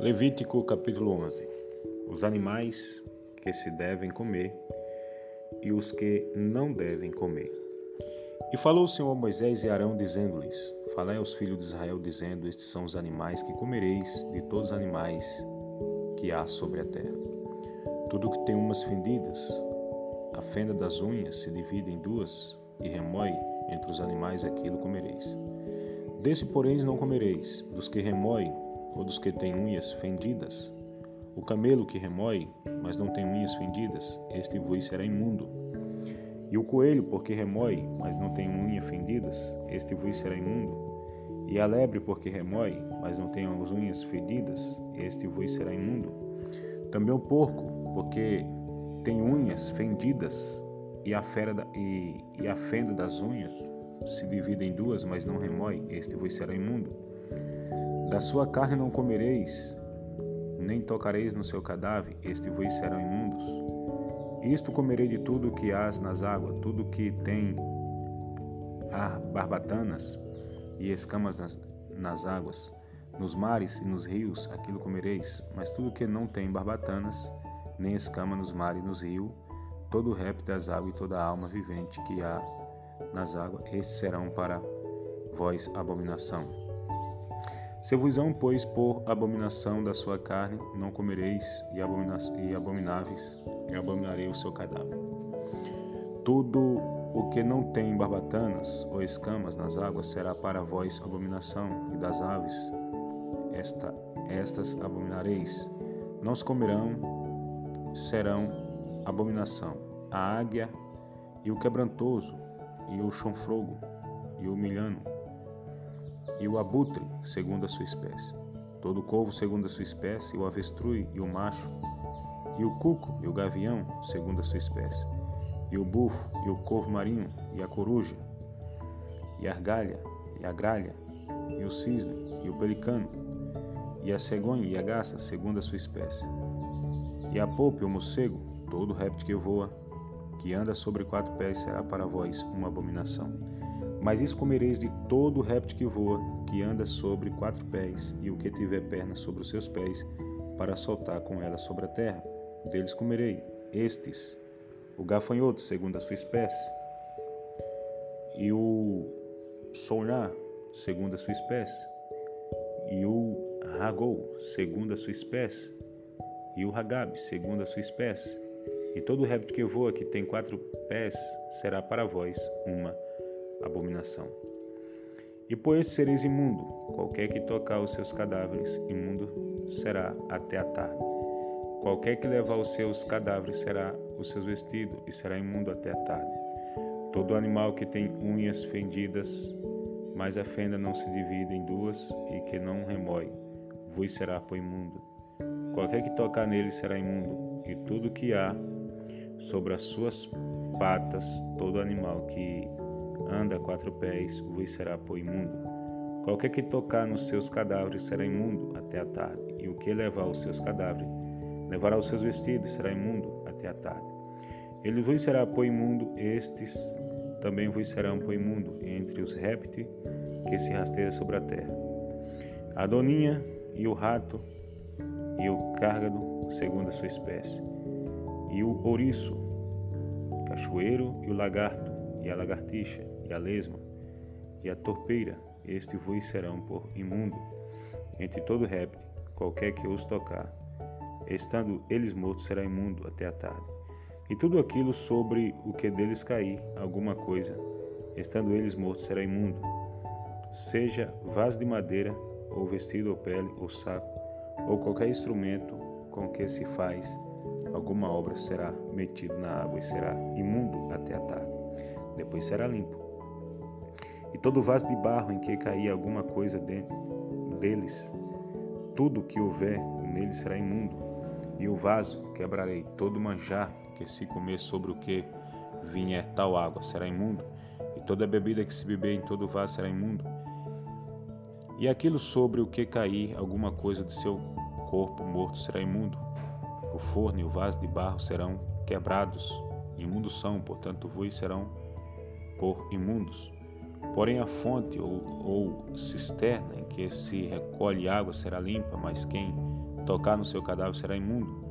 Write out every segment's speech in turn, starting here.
Levítico capítulo 11 Os animais que se devem comer e os que não devem comer. E falou o Senhor a Moisés e Arão, dizendo-lhes: Falai aos filhos de Israel, dizendo: Estes são os animais que comereis de todos os animais que há sobre a terra. Tudo que tem umas fendidas, a fenda das unhas se divide em duas e remói entre os animais aquilo comereis. Desse, porém, não comereis, dos que remoem ou dos que têm unhas fendidas. O camelo que remói, mas não tem unhas fendidas, este vos será imundo. E o coelho, porque remói, mas não tem unhas fendidas, este vos será imundo. E a lebre, porque remói, mas não tem as unhas fedidas, este vos será imundo. Também o porco, porque tem unhas fendidas, e a, da, e, e a fenda das unhas se divide em duas, mas não remói, este vos será imundo. Da sua carne não comereis, nem tocareis no seu cadáver, este vos serão imundos. Isto comerei de tudo que hás nas águas, tudo que tem barbatanas e escamas nas, nas águas. Nos mares e nos rios, aquilo comereis, mas tudo que não tem barbatanas, nem escama nos mares e nos rios, todo o réptil das águas e toda alma vivente que há nas águas, estes serão para vós abominação. Se vos hão, pois, por abominação da sua carne, não comereis, e, abomina e abomináveis, e abominarei o seu cadáver. Tudo o que não tem barbatanas ou escamas nas águas será para vós abominação, e das aves esta, estas abominareis. Não se comerão, serão abominação. A águia e o quebrantoso, e o chonfrogo, e o milhano, e o abutre, segundo a sua espécie. Todo corvo, segundo a sua espécie, o avestruz e o macho, e o cuco e o gavião, segundo a sua espécie, e o bufo e o corvo marinho, e a coruja, e a argalha, e a gralha, e o cisne, e o pelicano, e a cegonha e a garça, segundo a sua espécie, e a polpa e o morcego, todo réptil que voa, que anda sobre quatro pés, será para vós uma abominação. Mas isso comereis de todo réptil que voa, que anda sobre quatro pés, e o que tiver pernas sobre os seus pés, para soltar com ela sobre a terra. Deles comerei. Estes, o gafanhoto, segundo a sua espécie, e o sonhar, segundo a sua espécie, e o ragou, segundo a sua espécie, e o ragabe, segundo a sua espécie. E todo réptil que voa, que tem quatro pés, será para vós uma abominação. E por isso sereis imundo, qualquer que tocar os seus cadáveres, imundo será até a tarde. Qualquer que levar os seus cadáveres será os seus vestidos, e será imundo até a tarde. Todo animal que tem unhas fendidas, mas a fenda não se divide em duas e que não remói, vos será por imundo. Qualquer que tocar nele será imundo, e tudo que há sobre as suas patas, todo animal que anda a quatro pés, vos será por imundo. Qualquer que tocar nos seus cadáveres será imundo até a tarde, e o que levar os seus cadáveres levará os seus vestidos, será imundo até a tarde. Ele vos será por imundo, estes também vos serão por imundo entre os répteis que se rasteiam sobre a terra. A doninha e o rato e o cárgado, segundo a sua espécie, e o ouriço, cachoeiro e o lagarto e a lagartixa e a lesma, e a torpeira, este vos serão por imundo. Entre todo réptil, qualquer que os tocar, estando eles mortos, será imundo até a tarde. E tudo aquilo sobre o que deles cair, alguma coisa, estando eles mortos, será imundo. Seja vaso de madeira, ou vestido, ou pele, ou saco, ou qualquer instrumento com que se faz alguma obra, será metido na água e será imundo até a tarde. Depois será limpo. E todo vaso de barro em que cair alguma coisa dentro deles, tudo que houver nele será imundo. E o vaso quebrarei, todo manjar que se comer sobre o que vier tal água será imundo, e toda bebida que se beber em todo vaso será imundo. E aquilo sobre o que cair alguma coisa de seu corpo morto será imundo. O forno e o vaso de barro serão quebrados, imundos são, portanto, vos serão por imundos. Porém, a fonte ou, ou cisterna em que se recolhe água será limpa, mas quem tocar no seu cadáver será imundo.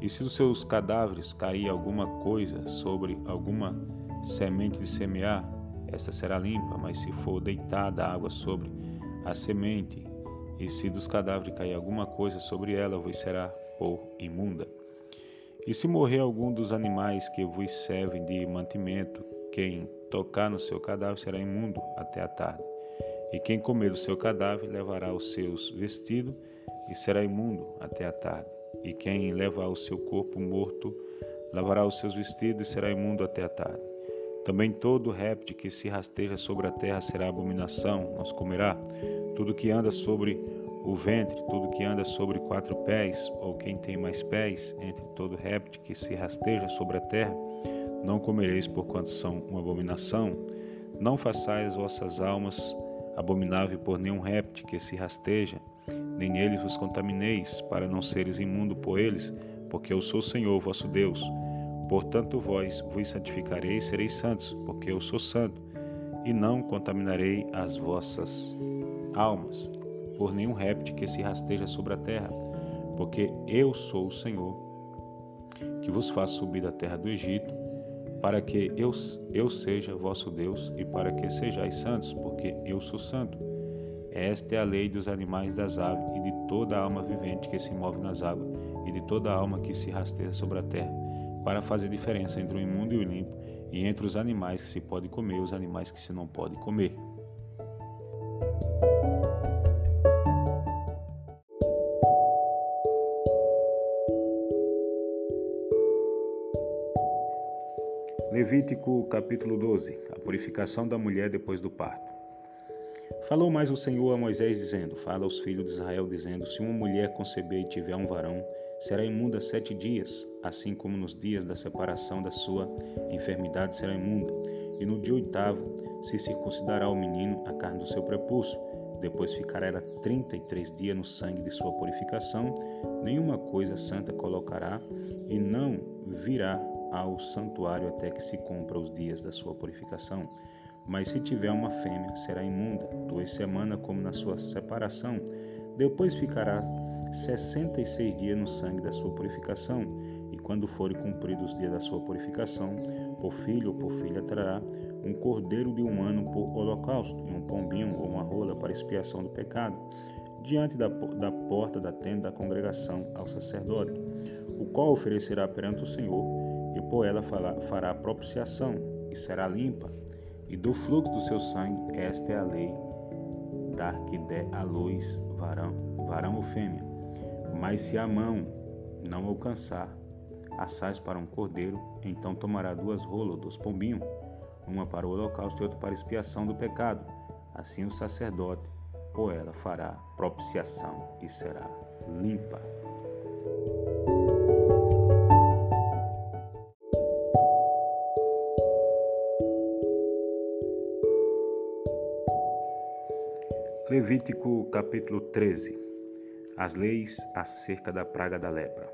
E se dos seus cadáveres cair alguma coisa sobre alguma semente de semear, esta será limpa, mas se for deitada água sobre a semente, e se dos cadáveres cair alguma coisa sobre ela, vos será por imunda. E se morrer algum dos animais que vos servem de mantimento, quem tocar no seu cadáver será imundo até a tarde. E quem comer o seu cadáver levará os seus vestidos e será imundo até a tarde. E quem levar o seu corpo morto lavará os seus vestidos e será imundo até a tarde. Também todo réptil que se rasteja sobre a terra será abominação, não se comerá. Tudo que anda sobre o ventre, tudo que anda sobre quatro pés, ou quem tem mais pés, entre todo réptil que se rasteja sobre a terra, não comereis porquanto são uma abominação. Não façais vossas almas abominável por nenhum réptil que se rasteja, nem neles vos contamineis, para não seres imundo por eles, porque eu sou o Senhor vosso Deus. Portanto, vós vos santificareis e sereis santos, porque eu sou santo, e não contaminarei as vossas almas por nenhum réptil que se rasteja sobre a terra, porque eu sou o Senhor, que vos faço subir da terra do Egito, para que eu, eu seja vosso Deus e para que sejais santos, porque eu sou santo. Esta é a lei dos animais das aves e de toda alma vivente que se move nas águas e de toda alma que se rasteja sobre a terra, para fazer diferença entre o imundo e o limpo, e entre os animais que se pode comer e os animais que se não pode comer. Levítico capítulo 12 A purificação da mulher depois do parto. Falou mais o Senhor a Moisés, dizendo: Fala aos filhos de Israel, dizendo: Se uma mulher conceber e tiver um varão, será imunda sete dias, assim como nos dias da separação da sua enfermidade será imunda. E no dia oitavo se circuncidará o menino a carne do seu prepulso. Depois ficará ela trinta e três dias no sangue de sua purificação. Nenhuma coisa santa colocará, e não virá ao santuário até que se cumpra os dias da sua purificação. Mas se tiver uma fêmea, será imunda, duas semanas como na sua separação. Depois ficará sessenta e seis dias no sangue da sua purificação. E quando forem cumpridos os dias da sua purificação, por filho ou por filha trará um cordeiro de um ano por holocausto, e um pombinho ou uma rola para expiação do pecado, diante da, da porta da tenda da congregação ao sacerdote, o qual oferecerá perante o Senhor e por ela fará propiciação e será limpa, e do fluxo do seu sangue, esta é a lei, dar que der à luz varão, varão ou fêmea. Mas se a mão não alcançar, assais para um cordeiro, então tomará duas rolas dos pombinhos, uma para o holocausto e outra para expiação do pecado. Assim o sacerdote, por ela, fará propiciação e será limpa. Levítico capítulo 13 As leis acerca da praga da lepra.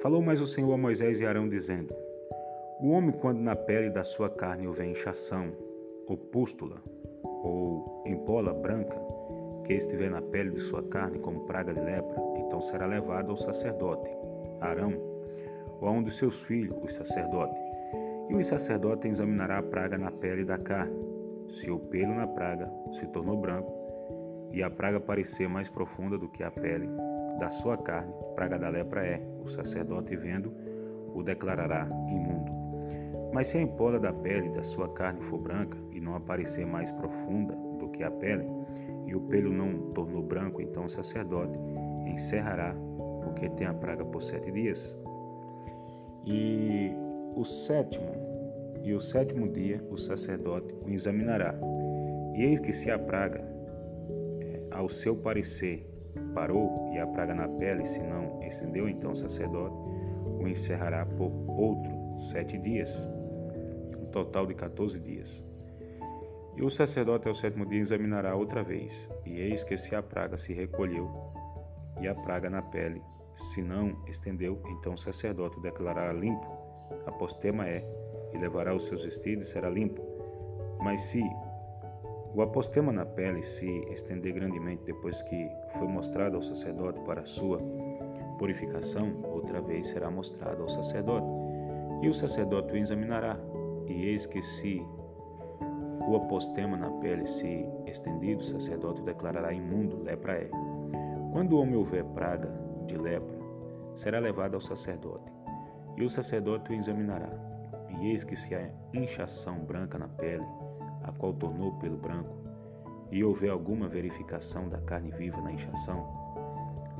Falou mais o Senhor a Moisés e Arão, dizendo: O homem, quando na pele da sua carne houver inchação, ou pústula, ou empola branca, que estiver na pele de sua carne como praga de lepra, então será levado ao sacerdote, Arão, ou a um dos seus filhos, o sacerdote. E o sacerdote examinará a praga na pele da carne. Se o pelo na praga se tornou branco, e a praga parecer mais profunda do que a pele da sua carne, praga da lepra é, o sacerdote vendo, o declarará imundo. Mas se a empola da pele da sua carne for branca e não aparecer mais profunda do que a pele, e o pelo não tornou branco, então o sacerdote encerrará o que tem a praga por sete dias. E o sétimo, e o sétimo dia o sacerdote o examinará. E eis que se a praga ao seu parecer, parou e a praga na pele, se não estendeu, então o sacerdote o encerrará por outro sete dias, um total de 14 dias. E o sacerdote ao sétimo dia examinará outra vez, e eis que se a praga se recolheu, e a praga na pele, se não estendeu, então o sacerdote o declarará limpo, apostema é, e levará os seus vestidos e será limpo. Mas se O apostema na pele se estender grandemente depois que foi mostrado ao sacerdote para sua purificação, outra vez será mostrado ao sacerdote, e o sacerdote o examinará. E eis que se o apostema na pele se estendido, o sacerdote o declarará imundo, lepra é. Quando o homem houver praga de lepra, será levado ao sacerdote, e o sacerdote o examinará. E eis que se há inchação branca na pele, a qual tornou pelo branco, e houver alguma verificação da carne viva na inchação,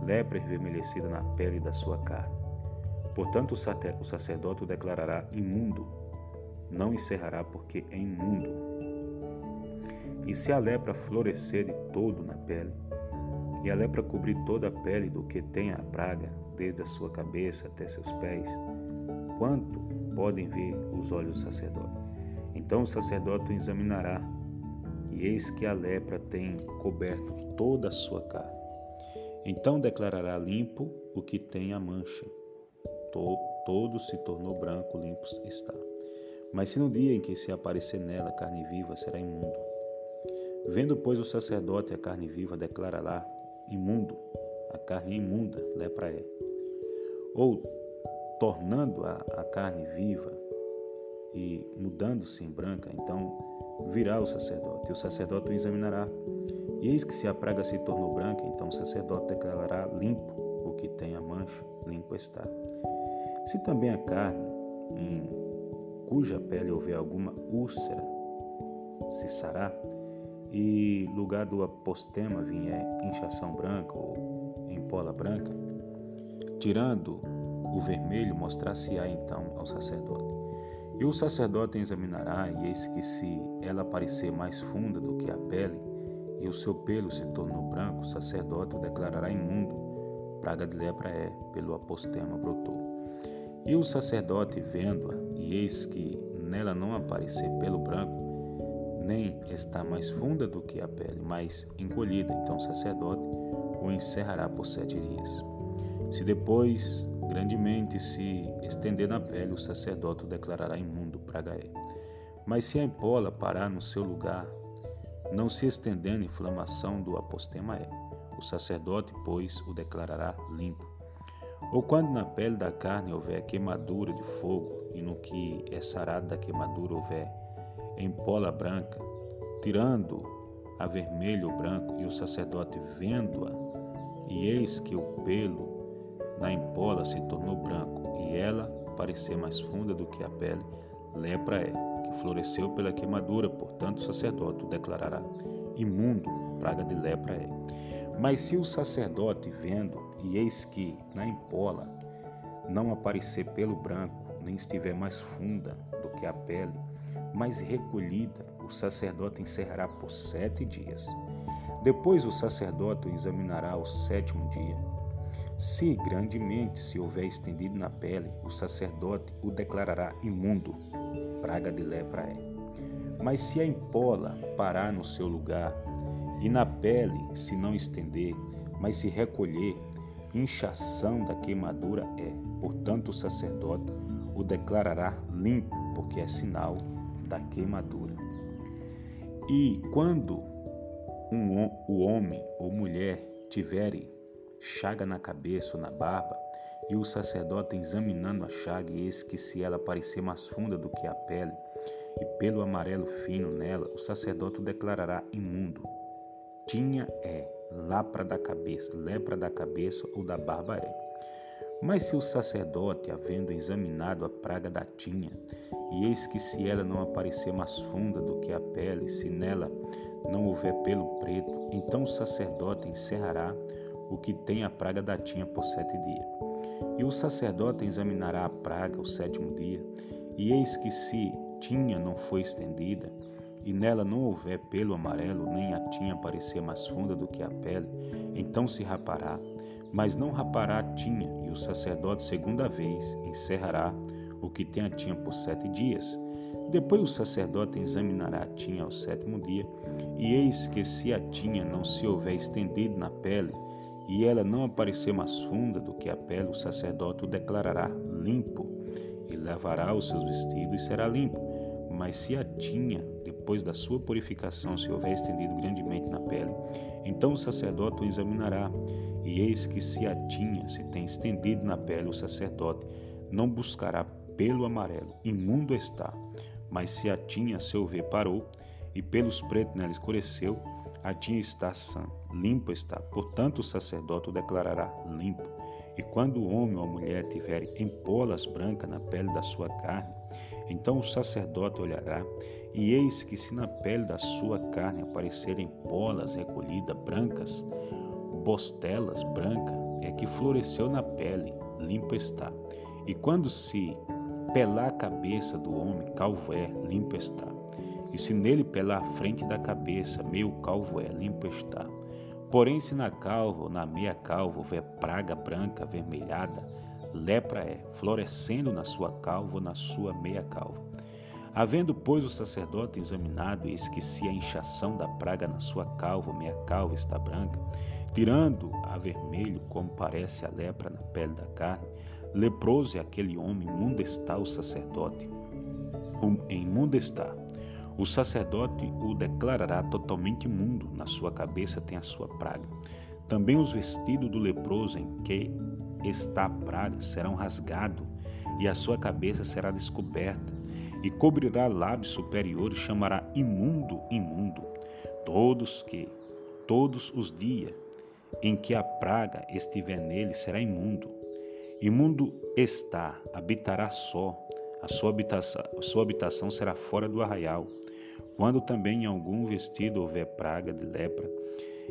lepra envermelhecida na pele da sua carne. Portanto, o sacerdote o declarará imundo, não encerrará porque é imundo. E se a lepra florescer de todo na pele, e a lepra cobrir toda a pele do que tem a praga, desde a sua cabeça até seus pés, quanto podem ver os olhos do sacerdote? Então o sacerdote o examinará, e eis que a lepra tem coberto toda a sua carne. Então declarará limpo o que tem a mancha. Todo se tornou branco, limpo está. Mas se no dia em que se aparecer nela carne viva, será imundo. Vendo, pois, o sacerdote a carne viva, declarará imundo, a carne imunda, lepra é. Ou, tornando a, a carne viva e mudando-se em branca, então virá o sacerdote, e o sacerdote o examinará. E eis que se a praga se tornou branca, então o sacerdote declarará limpo o que tem a mancha, limpo está. Se também a carne, em cuja pele houver alguma úlcera, se sará, e lugar do apostema vier inchação branca ou empola branca, tirando o vermelho, mostrar-se-á então ao sacerdote. E o sacerdote examinará, e eis que se ela parecer mais funda do que a pele, e o seu pelo se tornou branco, o sacerdote o declarará imundo. Praga de lepra é, pelo apostema brotou. E o sacerdote, vendo-a, e eis que nela não aparecer pelo branco, nem está mais funda do que a pele, mas encolhida, então o sacerdote o encerrará por sete dias. Se depois grandemente se estender na pele, o sacerdote o declarará imundo, praga é. Mas se a empola parar no seu lugar, não se estendendo inflamação do apostema é. O sacerdote, pois, o declarará limpo. Ou quando na pele da carne houver queimadura de fogo, e no que é sarado da queimadura houver empola branca, tirando a vermelho ou branco, e o sacerdote vendo-a, e eis que o pelo na empola se tornou branco, e ela parecer mais funda do que a pele, lepra é, que floresceu pela queimadura, portanto o sacerdote o declarará imundo, praga de lepra é. Mas se o sacerdote vendo, e eis que na empola não aparecer pelo branco, nem estiver mais funda do que a pele, mas recolhida, o sacerdote encerrará por sete dias. Depois o sacerdote o examinará ao sétimo dia se grandemente se houver estendido na pele, o sacerdote o declarará imundo, praga de lepra é. Mas se a empola parar no seu lugar, e na pele se não estender, mas se recolher, inchação da queimadura é. Portanto, o sacerdote o declarará limpo, porque é sinal da queimadura. E quando um, o homem ou mulher tiverem chaga na cabeça ou na barba, e o sacerdote examinando a chaga, eis que se ela parecer mais funda do que a pele, e pelo amarelo fino nela, o sacerdote o declarará imundo. Tinha é lepra da cabeça, lepra da cabeça ou da barba é. Mas se o sacerdote, havendo examinado a praga da tinha, e eis que se ela não aparecer mais funda do que a pele, se nela não houver pelo preto, então o sacerdote encerrará o que tem a praga da tinha por sete dias. E o sacerdote examinará a praga o sétimo dia, e eis que se tinha não foi estendida, e nela não houver pelo amarelo, nem a tinha parecer mais funda do que a pele, então se rapará, mas não rapará a tinha, e o sacerdote segunda vez encerrará o que tem a tinha por sete dias. Depois o sacerdote examinará a tinha ao sétimo dia, e eis que se a tinha não se houver estendido na pele, e ela não aparecer mais funda do que a pele, o sacerdote o declarará limpo e levará os seus vestidos e será limpo. Mas se a tinha, depois da sua purificação se houver estendido grandemente na pele, então o sacerdote o examinará, e eis que se a tinha se tem estendido na pele, o sacerdote não buscará pelo amarelo, imundo está. Mas se a tinha se houver parou, e pelos pretos nela escureceu, a tinha está sã, limpo está. Portanto, o sacerdote o declarará limpo. E quando o homem ou a mulher tiverem empolas brancas na pele da sua carne, então o sacerdote olhará, e eis que se na pele da sua carne aparecerem polas recolhidas brancas, bostelas brancas, é que floresceu na pele, limpo está. E quando se pelar a cabeça do homem, calvo é, limpo está. E se nele pelar a frente da cabeça, meio calvo é, limpo está. Porém, se na calva na meia calva houver praga branca avermelhada, lepra é, florescendo na sua calva ou na sua meia calva. Havendo, pois, o sacerdote examinado e esqueci a inchação da praga na sua calva meia calva está branca, tirando a vermelho, como parece a lepra na pele da carne, leproso é aquele homem, imundo está o sacerdote. Imundo está. O sacerdote o declarará totalmente imundo, na sua cabeça tem a sua praga. Também os vestidos do leproso em que está a praga serão rasgados, e a sua cabeça será descoberta, e cobrirá lábios superiores, chamará imundo, imundo, todos que, todos os dias em que a praga estiver nele, será imundo. Imundo está, habitará só, a sua habitação, a sua habitação será fora do arraial. Quando também em algum vestido houver praga de lepra,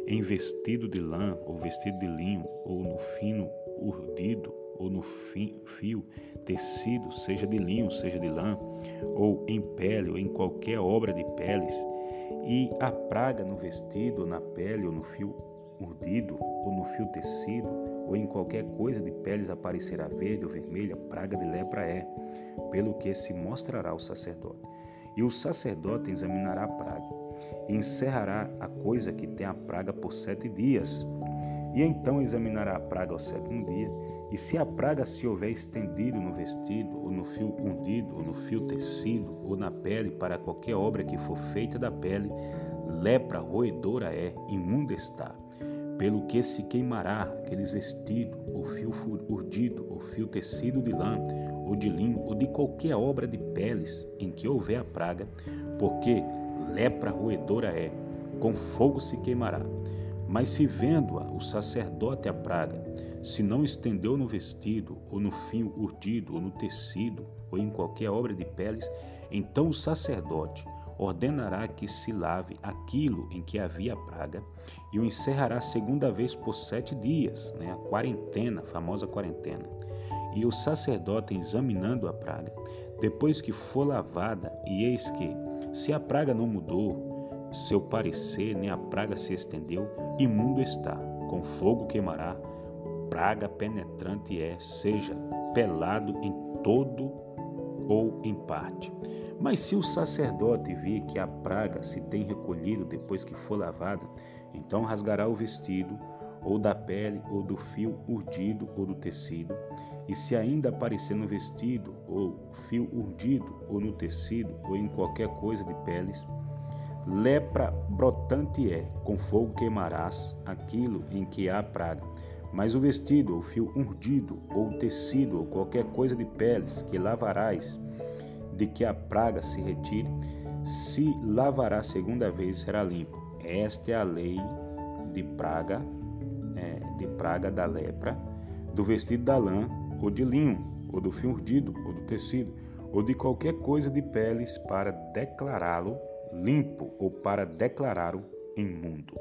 em vestido de lã ou vestido de linho, ou no fino urdido, ou no fio tecido, seja de linho, seja de lã, ou em pele, ou em qualquer obra de peles, e a praga no vestido, ou na pele, ou no fio urdido, ou no fio tecido, ou em qualquer coisa de peles aparecerá verde ou vermelha, praga de lepra é, pelo que se mostrará ao sacerdote. E o sacerdote examinará a praga, e encerrará a coisa que tem a praga por sete dias. E então examinará a praga ao sétimo dia, e se a praga se houver estendido no vestido, ou no fio undido, ou no fio tecido, ou na pele, para qualquer obra que for feita da pele, lepra roedora é, imunda está. Pelo que se queimará aqueles vestidos, o fio urdido, o fio tecido de lã, ou de linho, ou de qualquer obra de peles em que houver a praga, porque lepra roedora é, com fogo se queimará. Mas se vendo-a o sacerdote a praga, se não estendeu no vestido, ou no fio urdido, ou no tecido, ou em qualquer obra de peles, então o sacerdote ordenará que se lave aquilo em que havia praga e o encerrará segunda vez por sete dias, né, a quarentena, a famosa quarentena e o sacerdote examinando a praga, depois que for lavada, e eis que, se a praga não mudou, seu parecer, nem a praga se estendeu, imundo está, com fogo queimará, praga penetrante é, seja pelado em todo ou em parte. Mas se o sacerdote vir que a praga se tem recolhido depois que for lavada, então rasgará o vestido, ou da pele, ou do fio urdido, ou do tecido, e se ainda aparecer no vestido, ou fio urdido, ou no tecido, ou em qualquer coisa de peles, lepra brotante é, com fogo queimarás aquilo em que há praga. Mas o vestido, ou fio urdido, ou tecido, ou qualquer coisa de peles, que lavarás, de que a praga se retire, se lavará segunda vez, será limpo. Esta é a lei de praga é, de praga da lepra, do vestido da lã, ou de linho, ou do fio urdido, ou do tecido, ou de qualquer coisa de peles para declará-lo limpo ou para declará-lo imundo.